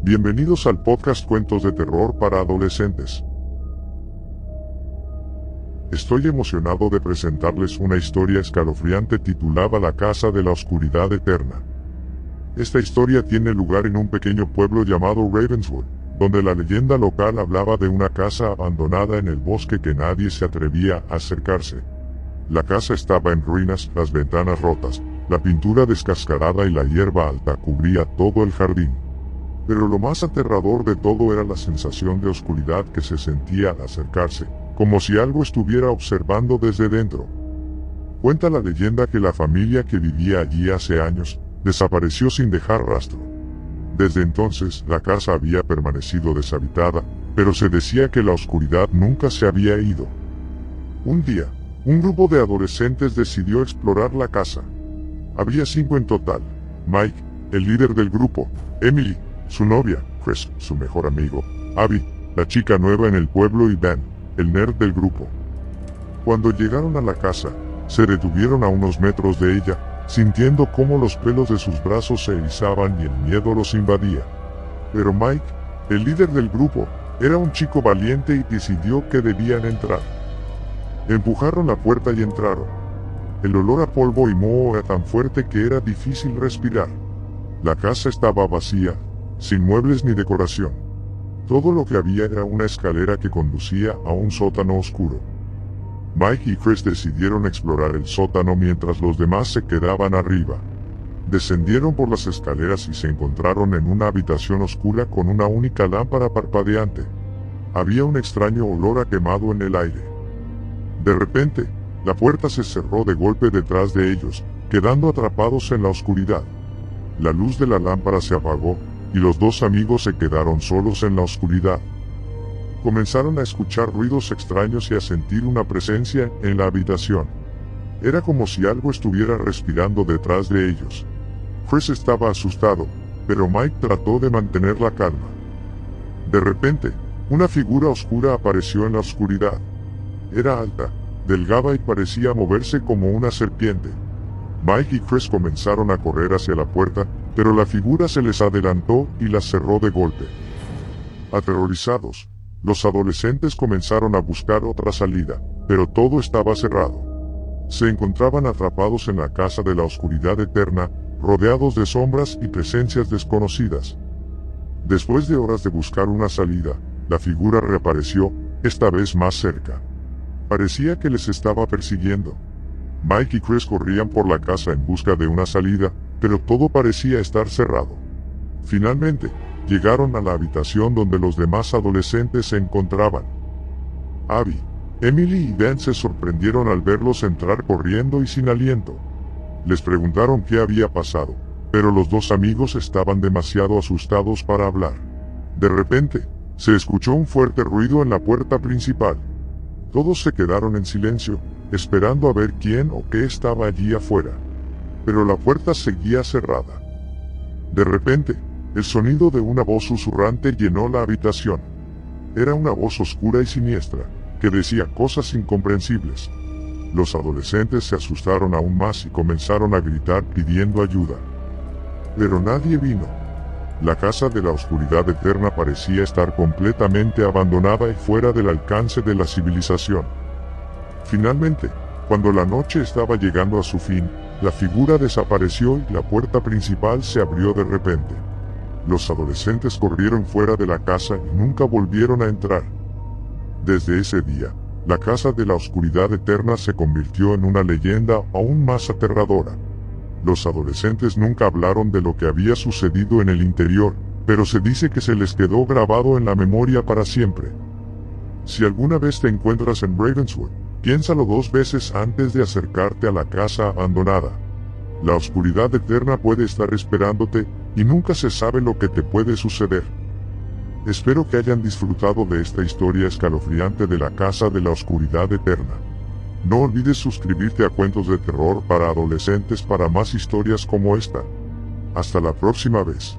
Bienvenidos al podcast Cuentos de Terror para Adolescentes. Estoy emocionado de presentarles una historia escalofriante titulada La Casa de la Oscuridad Eterna. Esta historia tiene lugar en un pequeño pueblo llamado Ravenswood, donde la leyenda local hablaba de una casa abandonada en el bosque que nadie se atrevía a acercarse. La casa estaba en ruinas, las ventanas rotas, la pintura descascarada y la hierba alta cubría todo el jardín. Pero lo más aterrador de todo era la sensación de oscuridad que se sentía al acercarse, como si algo estuviera observando desde dentro. Cuenta la leyenda que la familia que vivía allí hace años, desapareció sin dejar rastro. Desde entonces la casa había permanecido deshabitada, pero se decía que la oscuridad nunca se había ido. Un día, un grupo de adolescentes decidió explorar la casa. Había cinco en total. Mike, el líder del grupo, Emily, su novia, Chris, su mejor amigo, Abby, la chica nueva en el pueblo y Ben, el nerd del grupo. Cuando llegaron a la casa, se detuvieron a unos metros de ella, sintiendo cómo los pelos de sus brazos se erizaban y el miedo los invadía. Pero Mike, el líder del grupo, era un chico valiente y decidió que debían entrar. Empujaron la puerta y entraron. El olor a polvo y moho era tan fuerte que era difícil respirar. La casa estaba vacía, sin muebles ni decoración. Todo lo que había era una escalera que conducía a un sótano oscuro. Mike y Chris decidieron explorar el sótano mientras los demás se quedaban arriba. Descendieron por las escaleras y se encontraron en una habitación oscura con una única lámpara parpadeante. Había un extraño olor a quemado en el aire. De repente, la puerta se cerró de golpe detrás de ellos, quedando atrapados en la oscuridad. La luz de la lámpara se apagó, y los dos amigos se quedaron solos en la oscuridad. Comenzaron a escuchar ruidos extraños y a sentir una presencia en la habitación. Era como si algo estuviera respirando detrás de ellos. Chris estaba asustado, pero Mike trató de mantener la calma. De repente, una figura oscura apareció en la oscuridad. Era alta, delgada y parecía moverse como una serpiente. Mike y Chris comenzaron a correr hacia la puerta, pero la figura se les adelantó y la cerró de golpe. Aterrorizados, los adolescentes comenzaron a buscar otra salida, pero todo estaba cerrado. Se encontraban atrapados en la casa de la oscuridad eterna, rodeados de sombras y presencias desconocidas. Después de horas de buscar una salida, la figura reapareció, esta vez más cerca. Parecía que les estaba persiguiendo. Mike y Chris corrían por la casa en busca de una salida, pero todo parecía estar cerrado. Finalmente, llegaron a la habitación donde los demás adolescentes se encontraban. Abby, Emily y Ben se sorprendieron al verlos entrar corriendo y sin aliento. Les preguntaron qué había pasado, pero los dos amigos estaban demasiado asustados para hablar. De repente, se escuchó un fuerte ruido en la puerta principal. Todos se quedaron en silencio, esperando a ver quién o qué estaba allí afuera pero la puerta seguía cerrada. De repente, el sonido de una voz susurrante llenó la habitación. Era una voz oscura y siniestra, que decía cosas incomprensibles. Los adolescentes se asustaron aún más y comenzaron a gritar pidiendo ayuda. Pero nadie vino. La casa de la oscuridad eterna parecía estar completamente abandonada y fuera del alcance de la civilización. Finalmente, cuando la noche estaba llegando a su fin, la figura desapareció y la puerta principal se abrió de repente. Los adolescentes corrieron fuera de la casa y nunca volvieron a entrar. Desde ese día, la casa de la oscuridad eterna se convirtió en una leyenda aún más aterradora. Los adolescentes nunca hablaron de lo que había sucedido en el interior, pero se dice que se les quedó grabado en la memoria para siempre. Si alguna vez te encuentras en Ravenswood, Piénsalo dos veces antes de acercarte a la casa abandonada. La oscuridad eterna puede estar esperándote, y nunca se sabe lo que te puede suceder. Espero que hayan disfrutado de esta historia escalofriante de la Casa de la Oscuridad Eterna. No olvides suscribirte a Cuentos de Terror para Adolescentes para más historias como esta. Hasta la próxima vez.